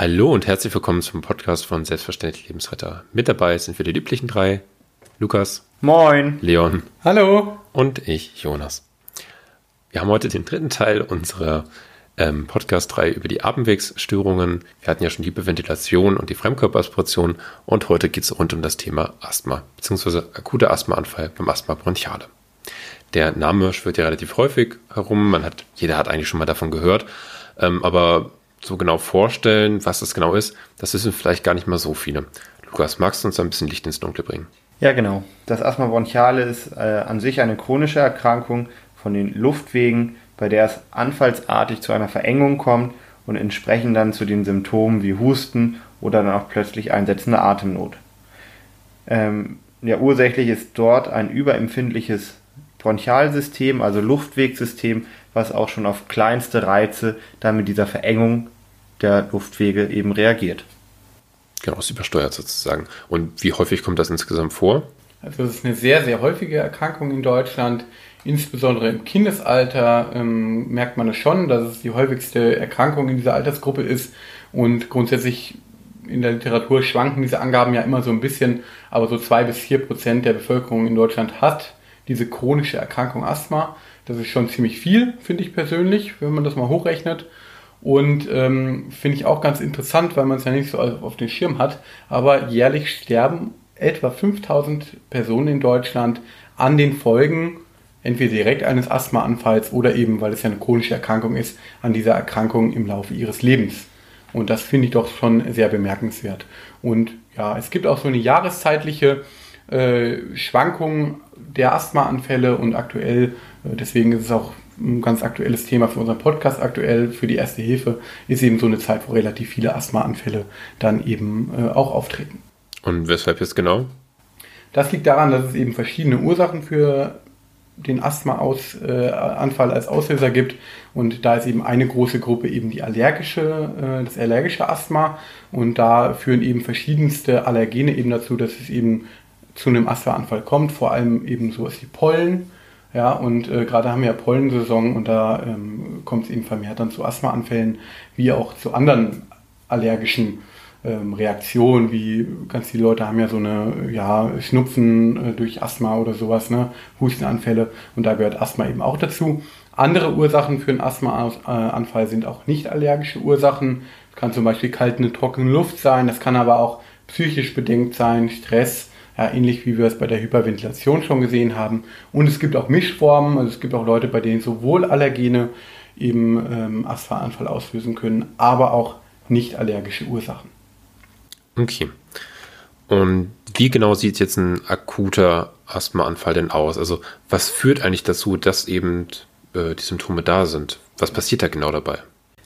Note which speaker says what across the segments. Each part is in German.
Speaker 1: Hallo und herzlich willkommen zum Podcast von Selbstverständlich Lebensretter. Mit dabei sind wir die lieblichen drei. Lukas.
Speaker 2: Moin.
Speaker 1: Leon.
Speaker 2: Hallo.
Speaker 1: Und ich, Jonas. Wir haben heute den dritten Teil unserer ähm, Podcast 3 über die Atemwegsstörungen. Wir hatten ja schon die Hyperventilation und die Fremdkörperaspiration und heute geht es rund um das Thema Asthma, beziehungsweise akuter Asthmaanfall beim Asthma bronchiale. Der Name schwirrt ja relativ häufig herum. Man hat, jeder hat eigentlich schon mal davon gehört. Ähm, aber so genau vorstellen, was das genau ist, das wissen vielleicht gar nicht mal so viele. Lukas, magst du uns ein bisschen Licht ins Dunkle bringen?
Speaker 2: Ja, genau. Das Asthma bronchiale ist äh, an sich eine chronische Erkrankung von den Luftwegen, bei der es anfallsartig zu einer Verengung kommt und entsprechend dann zu den Symptomen wie Husten oder dann auch plötzlich einsetzende Atemnot. Ähm, ja, ursächlich ist dort ein überempfindliches Bronchialsystem, also Luftwegsystem, was auch schon auf kleinste Reize dann mit dieser Verengung der Luftwege eben reagiert.
Speaker 1: Genau, es übersteuert sozusagen. Und wie häufig kommt das insgesamt vor?
Speaker 3: Also es ist eine sehr, sehr häufige Erkrankung in Deutschland. Insbesondere im Kindesalter ähm, merkt man es schon, dass es die häufigste Erkrankung in dieser Altersgruppe ist. Und grundsätzlich in der Literatur schwanken diese Angaben ja immer so ein bisschen, aber so zwei bis vier Prozent der Bevölkerung in Deutschland hat diese chronische Erkrankung Asthma. Das ist schon ziemlich viel, finde ich persönlich, wenn man das mal hochrechnet. Und ähm, finde ich auch ganz interessant, weil man es ja nicht so auf den Schirm hat. Aber jährlich sterben etwa 5000 Personen in Deutschland an den Folgen entweder direkt eines Asthmaanfalls oder eben, weil es ja eine chronische Erkrankung ist, an dieser Erkrankung im Laufe ihres Lebens. Und das finde ich doch schon sehr bemerkenswert. Und ja, es gibt auch so eine jahreszeitliche äh, Schwankung der Asthmaanfälle und aktuell, äh, deswegen ist es auch ein ganz aktuelles Thema für unseren Podcast aktuell, für die Erste Hilfe, ist eben so eine Zeit, wo relativ viele Asthmaanfälle dann eben äh, auch auftreten.
Speaker 1: Und weshalb jetzt genau?
Speaker 3: Das liegt daran, dass es eben verschiedene Ursachen für den Asthmaanfall äh, als Auslöser gibt. Und da ist eben eine große Gruppe eben die allergische, äh, das allergische Asthma. Und da führen eben verschiedenste Allergene eben dazu, dass es eben zu einem Asthmaanfall kommt. Vor allem eben so ist die Pollen. Ja, und äh, gerade haben wir ja Pollensaison und da ähm, kommt es eben vermehrt dann zu Asthmaanfällen, wie auch zu anderen allergischen ähm, Reaktionen, wie ganz viele Leute haben ja so eine, ja, Schnupfen äh, durch Asthma oder sowas, ne, Hustenanfälle und da gehört Asthma eben auch dazu. Andere Ursachen für einen Asthmaanfall sind auch nicht allergische Ursachen. Das kann zum Beispiel kalte, trockene Luft sein, das kann aber auch psychisch bedingt sein, Stress, ähnlich wie wir es bei der Hyperventilation schon gesehen haben. Und es gibt auch Mischformen, also es gibt auch Leute, bei denen sowohl Allergene eben ähm, Asthmaanfall auslösen können, aber auch nicht allergische Ursachen.
Speaker 1: Okay. Und wie genau sieht jetzt ein akuter Asthmaanfall denn aus? Also was führt eigentlich dazu, dass eben äh, die Symptome da sind? Was passiert da genau dabei?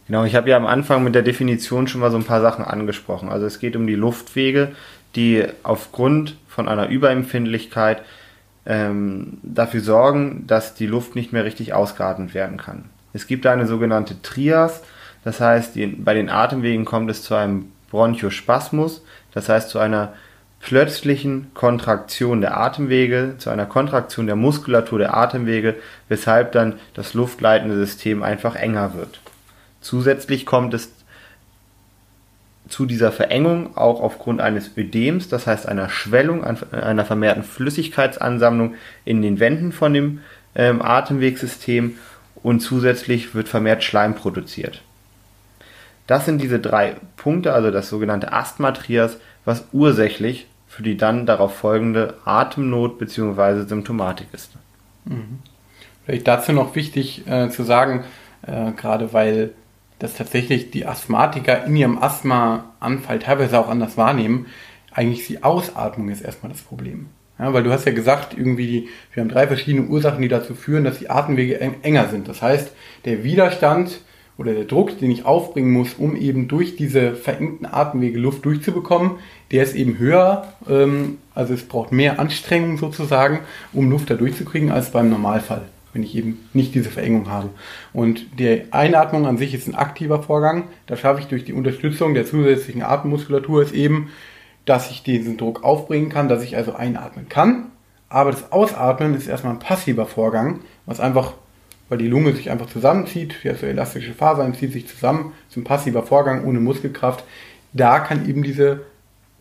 Speaker 2: Genau, ich habe ja am Anfang mit der Definition schon mal so ein paar Sachen angesprochen. Also es geht um die Luftwege, die aufgrund von einer Überempfindlichkeit ähm, dafür sorgen, dass die Luft nicht mehr richtig ausgeatmet werden kann. Es gibt eine sogenannte Trias, das heißt, die, bei den Atemwegen kommt es zu einem Bronchospasmus, das heißt zu einer plötzlichen Kontraktion der Atemwege, zu einer Kontraktion der Muskulatur der Atemwege, weshalb dann das luftleitende System einfach enger wird. Zusätzlich kommt es zu dieser Verengung auch aufgrund eines Ödems, das heißt einer Schwellung, einer vermehrten Flüssigkeitsansammlung in den Wänden von dem ähm, Atemwegssystem und zusätzlich wird vermehrt Schleim produziert. Das sind diese drei Punkte, also das sogenannte Asthmatrias, was ursächlich für die dann darauf folgende Atemnot bzw. Symptomatik ist.
Speaker 3: Mhm. Vielleicht dazu noch wichtig äh, zu sagen, äh, gerade weil dass tatsächlich die Asthmatiker in ihrem Asthmaanfall teilweise auch anders wahrnehmen. Eigentlich die Ausatmung ist erstmal das Problem. Ja, weil du hast ja gesagt, irgendwie, wir haben drei verschiedene Ursachen, die dazu führen, dass die Atemwege enger sind. Das heißt, der Widerstand oder der Druck, den ich aufbringen muss, um eben durch diese verengten Atemwege Luft durchzubekommen, der ist eben höher. Ähm, also es braucht mehr Anstrengung sozusagen, um Luft da durchzukriegen, als beim Normalfall wenn ich eben nicht diese Verengung habe. Und die Einatmung an sich ist ein aktiver Vorgang. Das schaffe ich durch die Unterstützung der zusätzlichen Atemmuskulatur ist eben, dass ich diesen Druck aufbringen kann, dass ich also einatmen kann. Aber das Ausatmen ist erstmal ein passiver Vorgang, was einfach weil die Lunge sich einfach zusammenzieht, hat so elastische Fasern, zieht sich zusammen, ist ein passiver Vorgang ohne Muskelkraft. Da kann eben diese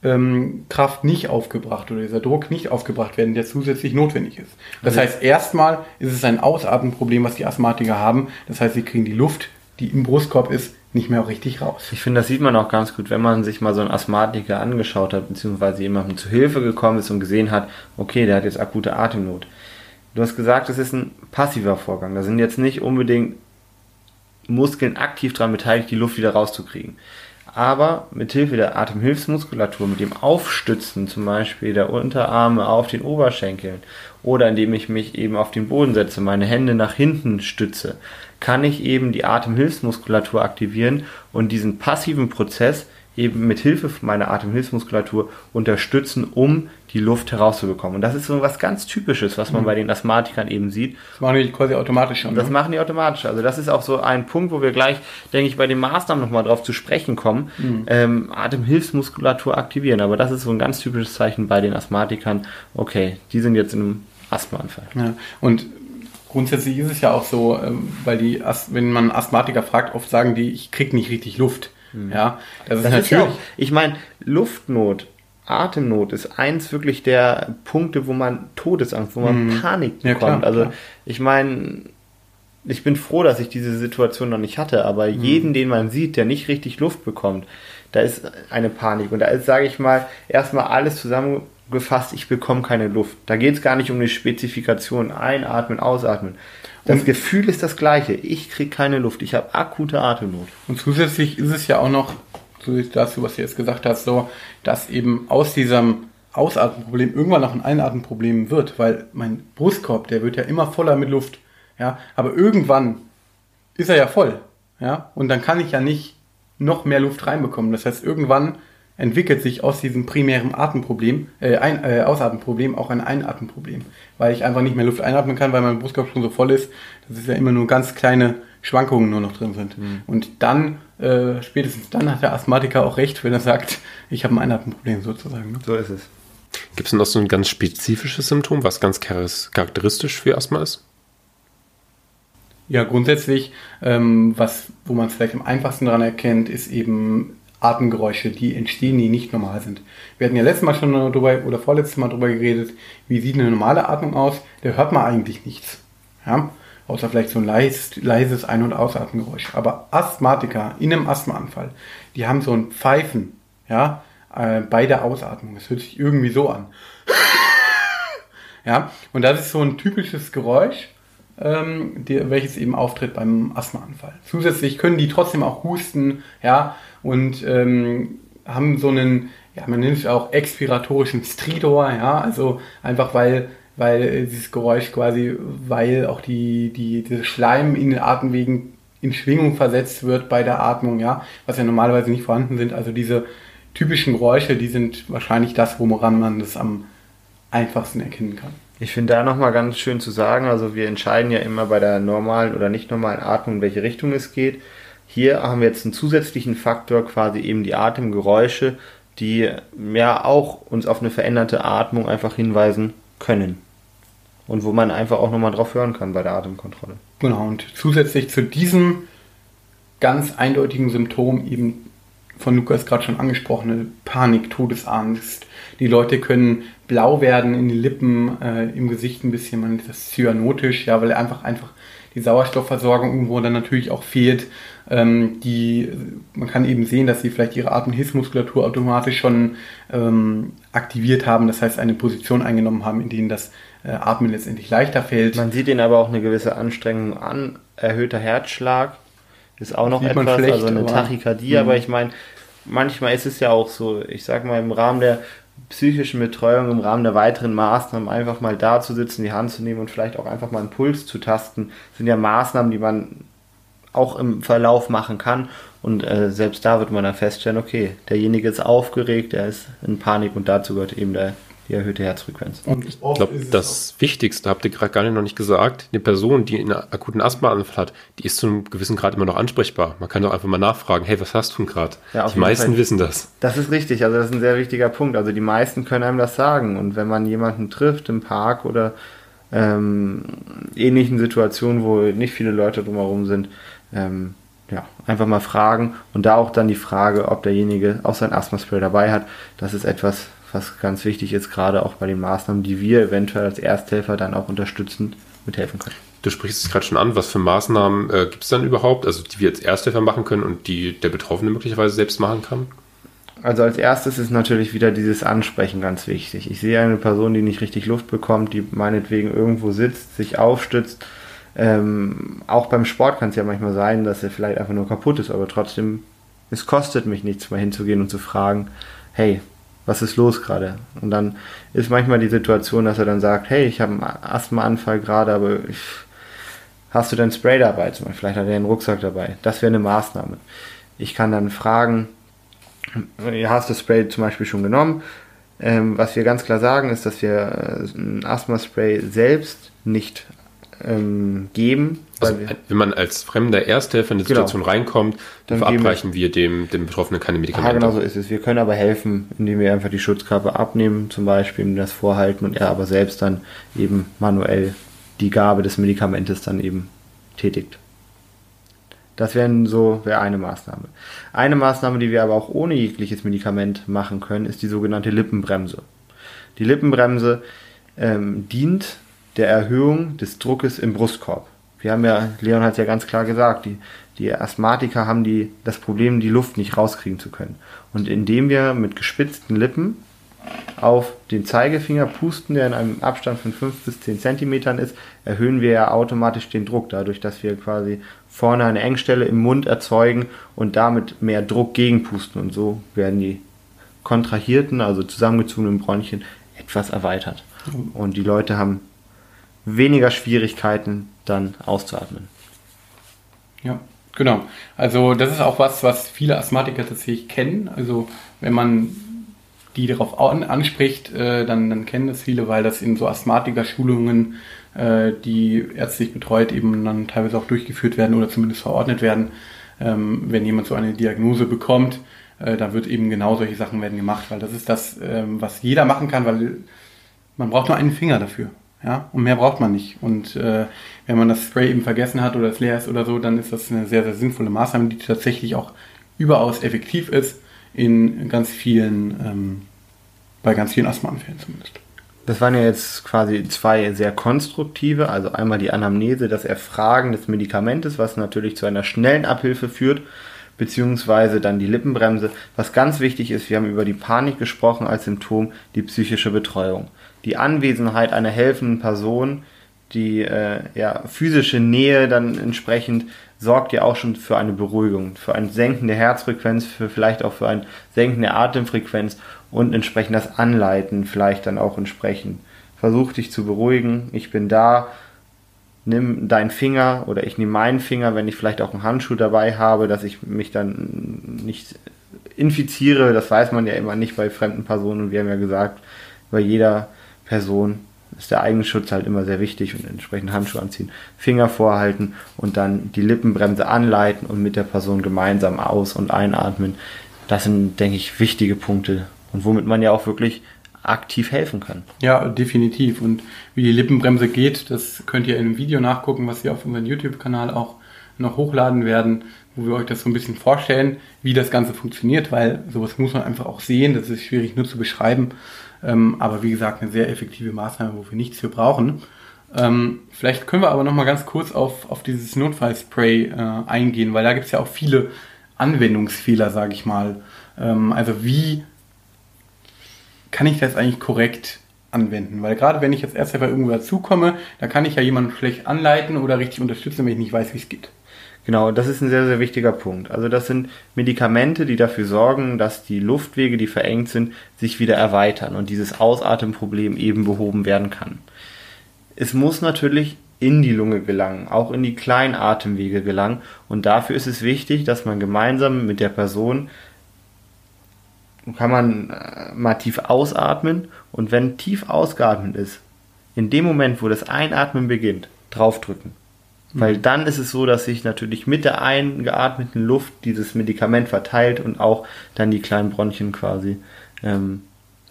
Speaker 3: ähm, Kraft nicht aufgebracht oder dieser Druck nicht aufgebracht werden, der zusätzlich notwendig ist. Das heißt, erstmal ist es ein Ausatmenproblem, was die Asthmatiker haben. Das heißt, sie kriegen die Luft, die im Brustkorb ist, nicht mehr richtig raus.
Speaker 2: Ich finde, das sieht man auch ganz gut, wenn man sich mal so einen Asthmatiker angeschaut hat, beziehungsweise jemandem zu Hilfe gekommen ist und gesehen hat, okay, der hat jetzt akute Atemnot. Du hast gesagt, es ist ein passiver Vorgang. Da sind jetzt nicht unbedingt Muskeln aktiv daran beteiligt, die Luft wieder rauszukriegen. Aber mit Hilfe der Atemhilfsmuskulatur, mit dem Aufstützen zum Beispiel der Unterarme auf den Oberschenkeln oder indem ich mich eben auf den Boden setze, meine Hände nach hinten stütze, kann ich eben die Atemhilfsmuskulatur aktivieren und diesen passiven Prozess eben mit Hilfe meiner Atemhilfsmuskulatur unterstützen, um die Luft herauszubekommen. Und das ist so was ganz Typisches, was man mhm. bei den Asthmatikern eben sieht.
Speaker 3: Das machen die quasi automatisch schon.
Speaker 2: Das ne? machen die automatisch. Also das ist auch so ein Punkt, wo wir gleich, denke ich, bei den Maßnahmen nochmal drauf zu sprechen kommen. Mhm. Ähm, Atemhilfsmuskulatur aktivieren. Aber das ist so ein ganz typisches Zeichen bei den Asthmatikern. Okay, die sind jetzt in einem Asthmaanfall.
Speaker 3: Ja. Und grundsätzlich ist es ja auch so, ähm, weil die, wenn man Asthmatiker fragt, oft sagen die, ich krieg nicht richtig Luft. Mhm. Ja,
Speaker 2: das ist das natürlich. Ist ja auch, ich meine, Luftnot, Atemnot ist eins wirklich der Punkte, wo man Todesangst, wo man mhm. Panik bekommt. Ja, klar, also klar. ich meine, ich bin froh, dass ich diese Situation noch nicht hatte, aber mhm. jeden, den man sieht, der nicht richtig Luft bekommt, da ist eine Panik. Und da ist, sage ich mal, erstmal alles zusammengefasst, ich bekomme keine Luft. Da geht es gar nicht um die Spezifikation, einatmen, ausatmen. Das und Gefühl ist das gleiche. Ich kriege keine Luft. Ich habe akute Atemnot.
Speaker 3: Und zusätzlich ist es ja auch noch, zusätzlich dazu, was du jetzt gesagt hast, so, dass eben aus diesem Ausatmenproblem irgendwann noch ein Einatmenproblem wird, weil mein Brustkorb, der wird ja immer voller mit Luft. Ja, aber irgendwann ist er ja voll. Ja, und dann kann ich ja nicht noch mehr Luft reinbekommen. Das heißt, irgendwann entwickelt sich aus diesem primären Atemproblem, äh, ein, äh, Ausatmenproblem auch ein Einatmenproblem, weil ich einfach nicht mehr Luft einatmen kann, weil mein Brustkorb schon so voll ist, dass es ja immer nur ganz kleine Schwankungen nur noch drin sind. Mhm. Und dann, äh, spätestens dann hat der Asthmatiker auch recht, wenn er sagt, ich habe ein Einatmenproblem sozusagen. Ne?
Speaker 2: So ist es.
Speaker 1: Gibt es noch so ein ganz spezifisches Symptom, was ganz charakteristisch für Asthma ist?
Speaker 3: Ja, grundsätzlich, ähm, was, wo man es vielleicht am einfachsten daran erkennt, ist eben Atemgeräusche, die entstehen, die nicht normal sind. Wir hatten ja letztes Mal schon darüber oder vorletztes Mal darüber geredet, wie sieht eine normale Atmung aus? Da hört man eigentlich nichts. Ja? Außer vielleicht so ein leis, leises Ein- und Ausatmengeräusch. Aber Asthmatiker in einem Asthmaanfall, die haben so ein Pfeifen, ja, äh, bei der Ausatmung. Das hört sich irgendwie so an. ja, und das ist so ein typisches Geräusch, ähm, die, welches eben auftritt beim Asthmaanfall. Zusätzlich können die trotzdem auch husten, ja, und ähm, haben so einen, ja, man nennt es auch expiratorischen Stridor, ja, also einfach weil weil dieses Geräusch quasi, weil auch die, die, dieser Schleim in den Atemwegen in Schwingung versetzt wird bei der Atmung, ja, was ja normalerweise nicht vorhanden sind. Also diese typischen Geräusche, die sind wahrscheinlich das, woran man das am einfachsten erkennen kann.
Speaker 2: Ich finde da nochmal ganz schön zu sagen, also wir entscheiden ja immer bei der normalen oder nicht normalen Atmung, in welche Richtung es geht. Hier haben wir jetzt einen zusätzlichen Faktor, quasi eben die Atemgeräusche, die ja auch uns auf eine veränderte Atmung einfach hinweisen können. Und wo man einfach auch nochmal drauf hören kann bei der Atemkontrolle.
Speaker 3: Genau, und zusätzlich zu diesem ganz eindeutigen Symptom eben von Lukas gerade schon angesprochene Panik, Todesangst. Die Leute können blau werden in den Lippen, äh, im Gesicht ein bisschen, man nennt das cyanotisch, ja, weil einfach einfach die Sauerstoffversorgung irgendwo dann natürlich auch fehlt. Ähm, die, man kann eben sehen, dass sie vielleicht ihre Atemhilfsmuskulatur automatisch schon ähm, aktiviert haben, das heißt eine Position eingenommen haben, in denen das äh, Atmen letztendlich leichter fällt.
Speaker 2: Man sieht ihnen aber auch eine gewisse Anstrengung an, erhöhter Herzschlag ist auch noch etwas, schlecht, also eine Tachykardie, aber, aber ich meine, manchmal ist es ja auch so, ich sag mal, im Rahmen der psychischen Betreuung, im Rahmen der weiteren Maßnahmen einfach mal da zu sitzen, die Hand zu nehmen und vielleicht auch einfach mal einen Puls zu tasten, sind ja Maßnahmen, die man auch im Verlauf machen kann. Und äh, selbst da wird man dann feststellen, okay, derjenige ist aufgeregt, er ist in Panik und dazu gehört eben der die erhöhte Herzfrequenz.
Speaker 1: Und ich glaube, das Wichtigste habt ihr gerade gar nicht noch nicht gesagt. Eine Person, die einen akuten Asthmaanfall hat, die ist zu einem gewissen Grad immer noch ansprechbar. Man kann doch einfach mal nachfragen, hey, was hast du denn gerade? Ja, die meisten Fall. wissen das.
Speaker 2: Das ist richtig, also das ist ein sehr wichtiger Punkt. Also die meisten können einem das sagen. Und wenn man jemanden trifft im Park oder ähm, ähnlichen Situationen, wo nicht viele Leute drumherum sind, ähm, ja, einfach mal fragen und da auch dann die Frage, ob derjenige auch sein Asthma-Spray dabei hat. Das ist etwas, was ganz wichtig ist, gerade auch bei den Maßnahmen, die wir eventuell als Ersthelfer dann auch unterstützend mithelfen können.
Speaker 1: Du sprichst es gerade schon an, was für Maßnahmen äh, gibt es dann überhaupt, also die wir als Ersthelfer machen können und die der Betroffene möglicherweise selbst machen kann?
Speaker 2: Also als erstes ist natürlich wieder dieses Ansprechen ganz wichtig. Ich sehe eine Person, die nicht richtig Luft bekommt, die meinetwegen irgendwo sitzt, sich aufstützt. Ähm, auch beim Sport kann es ja manchmal sein, dass er vielleicht einfach nur kaputt ist, aber trotzdem, es kostet mich nichts, mal hinzugehen und zu fragen, hey, was ist los gerade? Und dann ist manchmal die Situation, dass er dann sagt, hey, ich habe einen Asthmaanfall gerade, aber ich, hast du dein Spray dabei? Zum Beispiel, vielleicht hat er einen Rucksack dabei. Das wäre eine Maßnahme. Ich kann dann fragen, hast das Spray zum Beispiel schon genommen. Ähm, was wir ganz klar sagen, ist, dass wir äh, ein Asthma-Spray selbst nicht ähm, geben.
Speaker 1: Also, wenn man als fremder Ersthelfer in die genau. Situation reinkommt, dann verabreichen wir, wir, dem, dem Betroffenen keine Medikamente.
Speaker 2: Ja, genau so ist es. Wir können aber helfen, indem wir einfach die Schutzkappe abnehmen, zum Beispiel, ihm das vorhalten und er aber selbst dann eben manuell die Gabe des Medikamentes dann eben tätigt. Das wäre so wäre eine Maßnahme. Eine Maßnahme, die wir aber auch ohne jegliches Medikament machen können, ist die sogenannte Lippenbremse. Die Lippenbremse ähm, dient der Erhöhung des Druckes im Brustkorb. Wir haben ja, Leon hat es ja ganz klar gesagt, die, die Asthmatiker haben die, das Problem, die Luft nicht rauskriegen zu können. Und indem wir mit gespitzten Lippen auf den Zeigefinger pusten, der in einem Abstand von 5 bis 10 Zentimetern ist, erhöhen wir ja automatisch den Druck, dadurch, dass wir quasi vorne eine Engstelle im Mund erzeugen und damit mehr Druck gegenpusten. Und so werden die kontrahierten, also zusammengezogenen Bronchien etwas erweitert. Und die Leute haben weniger Schwierigkeiten dann auszuatmen.
Speaker 3: Ja, genau. Also das ist auch was, was viele Asthmatiker tatsächlich kennen. Also wenn man die darauf anspricht, äh, dann, dann kennen das viele, weil das in so Asthmatiker-Schulungen, äh, die ärztlich betreut, eben dann teilweise auch durchgeführt werden oder zumindest verordnet werden. Ähm, wenn jemand so eine Diagnose bekommt, äh, dann wird eben genau solche Sachen werden gemacht, weil das ist das, ähm, was jeder machen kann, weil man braucht nur einen Finger dafür. Ja, und mehr braucht man nicht. Und äh, wenn man das Spray eben vergessen hat oder es leer ist oder so, dann ist das eine sehr, sehr sinnvolle Maßnahme, die tatsächlich auch überaus effektiv ist in ganz vielen, ähm, bei ganz vielen Asthmaanfällen zumindest.
Speaker 2: Das waren ja jetzt quasi zwei sehr konstruktive, also einmal die Anamnese, das Erfragen des Medikamentes, was natürlich zu einer schnellen Abhilfe führt, beziehungsweise dann die Lippenbremse. Was ganz wichtig ist, wir haben über die Panik gesprochen als Symptom, die psychische Betreuung die Anwesenheit einer helfenden Person, die äh, ja, physische Nähe dann entsprechend sorgt ja auch schon für eine Beruhigung, für ein Senken der Herzfrequenz, für vielleicht auch für ein Senken der Atemfrequenz und entsprechend das Anleiten vielleicht dann auch entsprechend. Versuch dich zu beruhigen, ich bin da, nimm deinen Finger oder ich nehme meinen Finger, wenn ich vielleicht auch einen Handschuh dabei habe, dass ich mich dann nicht infiziere, das weiß man ja immer nicht bei fremden Personen wir haben ja gesagt, bei jeder Person ist der Eigenschutz halt immer sehr wichtig und entsprechend Handschuhe anziehen, Finger vorhalten und dann die Lippenbremse anleiten und mit der Person gemeinsam aus- und einatmen. Das sind, denke ich, wichtige Punkte und womit man ja auch wirklich aktiv helfen kann.
Speaker 3: Ja, definitiv. Und wie die Lippenbremse geht, das könnt ihr in einem Video nachgucken, was wir auf unserem YouTube-Kanal auch noch hochladen werden, wo wir euch das so ein bisschen vorstellen, wie das Ganze funktioniert, weil sowas muss man einfach auch sehen. Das ist schwierig nur zu beschreiben. Ähm, aber wie gesagt, eine sehr effektive Maßnahme, wo wir nichts für brauchen. Ähm, vielleicht können wir aber noch mal ganz kurz auf, auf dieses Notfallspray äh, eingehen, weil da gibt es ja auch viele Anwendungsfehler, sage ich mal. Ähm, also wie kann ich das eigentlich korrekt anwenden? Weil gerade wenn ich jetzt erst einmal irgendwo dazukomme, da kann ich ja jemanden schlecht anleiten oder richtig unterstützen, wenn ich nicht weiß, wie es geht.
Speaker 2: Genau, das ist ein sehr, sehr wichtiger Punkt. Also das sind Medikamente, die dafür sorgen, dass die Luftwege, die verengt sind, sich wieder erweitern und dieses Ausatemproblem eben behoben werden kann. Es muss natürlich in die Lunge gelangen, auch in die kleinen Atemwege gelangen und dafür ist es wichtig, dass man gemeinsam mit der Person kann man äh, mal tief ausatmen und wenn tief ausgeatmet ist, in dem Moment, wo das Einatmen beginnt, draufdrücken weil dann ist es so, dass sich natürlich mit der eingeatmeten Luft dieses Medikament verteilt und auch dann die kleinen Bronchien quasi ähm,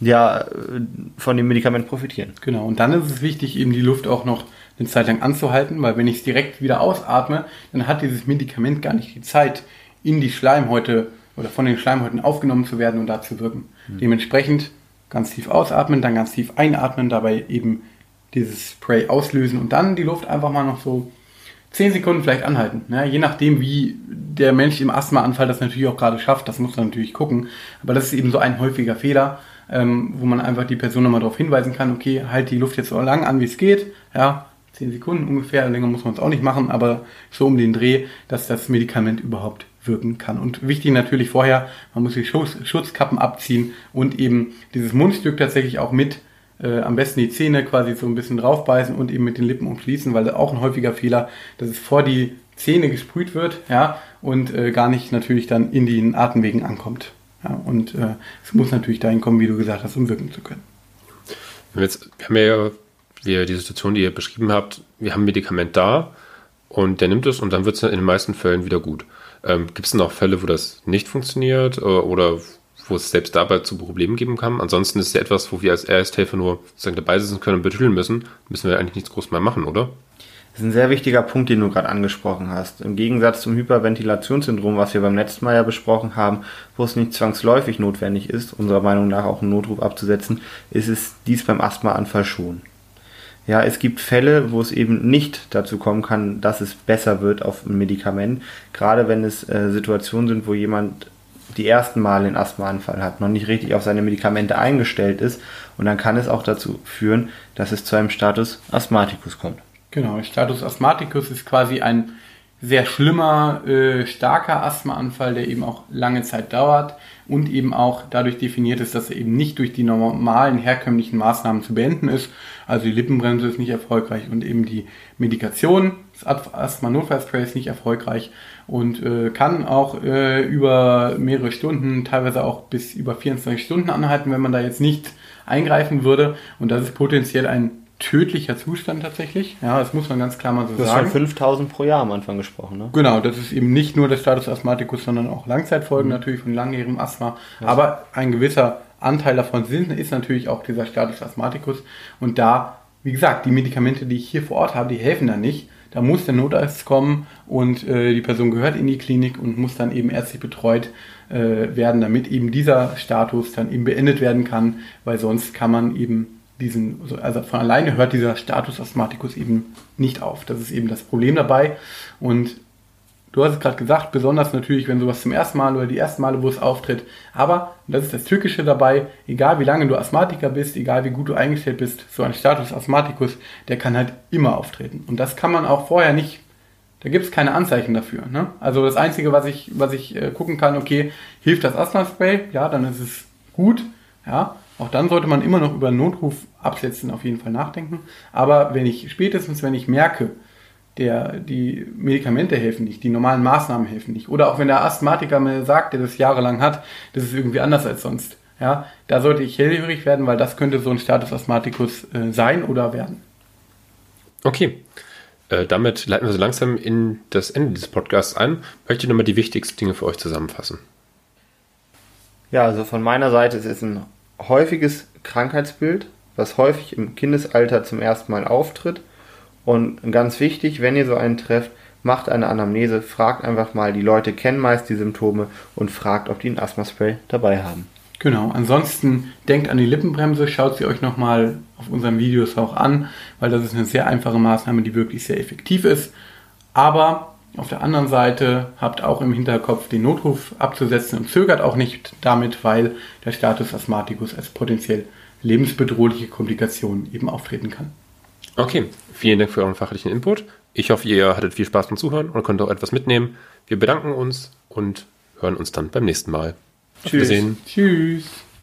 Speaker 2: ja äh, von dem Medikament profitieren.
Speaker 3: Genau, und dann ist es wichtig, eben die Luft auch noch eine Zeit lang anzuhalten, weil wenn ich es direkt wieder ausatme, dann hat dieses Medikament gar nicht die Zeit, in die Schleimhäute oder von den Schleimhäuten aufgenommen zu werden und da zu wirken. Mhm. Dementsprechend ganz tief ausatmen, dann ganz tief einatmen, dabei eben dieses Spray auslösen und dann die Luft einfach mal noch so 10 Sekunden vielleicht anhalten. Ja, je nachdem, wie der Mensch im Asthmaanfall das natürlich auch gerade schafft, das muss man natürlich gucken. Aber das ist eben so ein häufiger Fehler, ähm, wo man einfach die Person nochmal darauf hinweisen kann, okay, halt die Luft jetzt so lang an, wie es geht. Ja, 10 Sekunden ungefähr, länger muss man es auch nicht machen, aber so um den Dreh, dass das Medikament überhaupt wirken kann. Und wichtig natürlich vorher, man muss die Schutz, Schutzkappen abziehen und eben dieses Mundstück tatsächlich auch mit äh, am besten die Zähne quasi so ein bisschen draufbeißen und eben mit den Lippen umschließen, weil auch ein häufiger Fehler, dass es vor die Zähne gesprüht wird, ja, und äh, gar nicht natürlich dann in den Atemwegen ankommt. Ja, und äh, es muss natürlich dahin kommen, wie du gesagt hast, um wirken zu können.
Speaker 1: Jetzt, wir haben ja wir, die Situation, die ihr beschrieben habt, wir haben ein Medikament da und der nimmt es und dann wird es in den meisten Fällen wieder gut. Ähm, Gibt es noch Fälle, wo das nicht funktioniert äh, oder wo es selbst dabei zu Problemen geben kann? Ansonsten ist es ja etwas, wo wir als Ersthelfer nur sozusagen dabei sitzen können und betüdeln müssen. Müssen wir eigentlich nichts groß mehr machen, oder?
Speaker 2: Das ist ein sehr wichtiger Punkt, den du gerade angesprochen hast. Im Gegensatz zum Hyperventilationssyndrom, was wir beim letzten Mal ja besprochen haben, wo es nicht zwangsläufig notwendig ist, unserer Meinung nach auch einen Notruf abzusetzen, ist es dies beim Asthmaanfall schon. Ja, es gibt Fälle, wo es eben nicht dazu kommen kann, dass es besser wird auf ein Medikament. Gerade wenn es äh, Situationen sind, wo jemand die ersten Mal einen Asthmaanfall hat, noch nicht richtig auf seine Medikamente eingestellt ist. Und dann kann es auch dazu führen, dass es zu einem Status Asthmaticus kommt.
Speaker 3: Genau, Status Asthmaticus ist quasi ein sehr schlimmer, äh, starker Asthmaanfall, der eben auch lange Zeit dauert und eben auch dadurch definiert ist, dass er eben nicht durch die normalen herkömmlichen Maßnahmen zu beenden ist. Also die Lippenbremse ist nicht erfolgreich und eben die Medikation, das Asthma-Notfallspray ist nicht erfolgreich und äh, kann auch äh, über mehrere Stunden, teilweise auch bis über 24 Stunden anhalten, wenn man da jetzt nicht eingreifen würde. Und das ist potenziell ein tödlicher Zustand tatsächlich. Ja, das muss man ganz klar mal so
Speaker 2: du
Speaker 3: sagen.
Speaker 2: Du hast von 5000 pro Jahr am Anfang gesprochen, ne?
Speaker 3: Genau, das ist eben nicht nur der Status Asthmaticus, sondern auch Langzeitfolgen mhm. natürlich von langjährigem Asthma. Ja. Aber ein gewisser Anteil davon sind, ist natürlich auch dieser Status Asthmaticus. Und da, wie gesagt, die Medikamente, die ich hier vor Ort habe, die helfen da nicht. Da muss der Notarzt kommen und äh, die Person gehört in die Klinik und muss dann eben ärztlich betreut äh, werden, damit eben dieser Status dann eben beendet werden kann, weil sonst kann man eben diesen, also von alleine hört dieser Status Asthmaticus eben nicht auf. Das ist eben das Problem dabei. Und du hast es gerade gesagt, besonders natürlich, wenn sowas zum ersten Mal oder die ersten Male, wo es auftritt. Aber, das ist das Tückische dabei, egal wie lange du Asthmatiker bist, egal wie gut du eingestellt bist, so ein Status Asthmaticus, der kann halt immer auftreten. Und das kann man auch vorher nicht da gibt es keine Anzeichen dafür. Ne? Also das Einzige, was ich, was ich äh, gucken kann, okay, hilft das Asthma-Spray? Ja, dann ist es gut. Ja, auch dann sollte man immer noch über Notruf absetzen auf jeden Fall nachdenken. Aber wenn ich spätestens, wenn ich merke, der, die Medikamente helfen nicht, die normalen Maßnahmen helfen nicht, oder auch wenn der Asthmatiker mir sagt, der das jahrelang hat, das ist irgendwie anders als sonst, ja, da sollte ich hellhörig werden, weil das könnte so ein Status Asthmaticus äh, sein oder werden.
Speaker 1: Okay. Äh, damit leiten wir so langsam in das Ende des Podcasts ein. Möchte ich nochmal die wichtigsten Dinge für euch zusammenfassen.
Speaker 2: Ja, also von meiner Seite ist es ein häufiges Krankheitsbild, was häufig im Kindesalter zum ersten Mal auftritt. Und ganz wichtig, wenn ihr so einen trefft, macht eine Anamnese, fragt einfach mal, die Leute kennen meist die Symptome und fragt, ob die ein Asthma-Spray dabei haben.
Speaker 3: Genau, ansonsten denkt an die Lippenbremse, schaut sie euch nochmal auf unseren Videos auch an, weil das ist eine sehr einfache Maßnahme, die wirklich sehr effektiv ist. Aber auf der anderen Seite habt auch im Hinterkopf den Notruf abzusetzen und zögert auch nicht damit, weil der Status Asthmaticus als potenziell lebensbedrohliche Komplikation eben auftreten kann.
Speaker 1: Okay, vielen Dank für euren fachlichen Input. Ich hoffe, ihr hattet viel Spaß beim Zuhören und könnt auch etwas mitnehmen. Wir bedanken uns und hören uns dann beim nächsten Mal.
Speaker 2: Tschüss. Tschüss.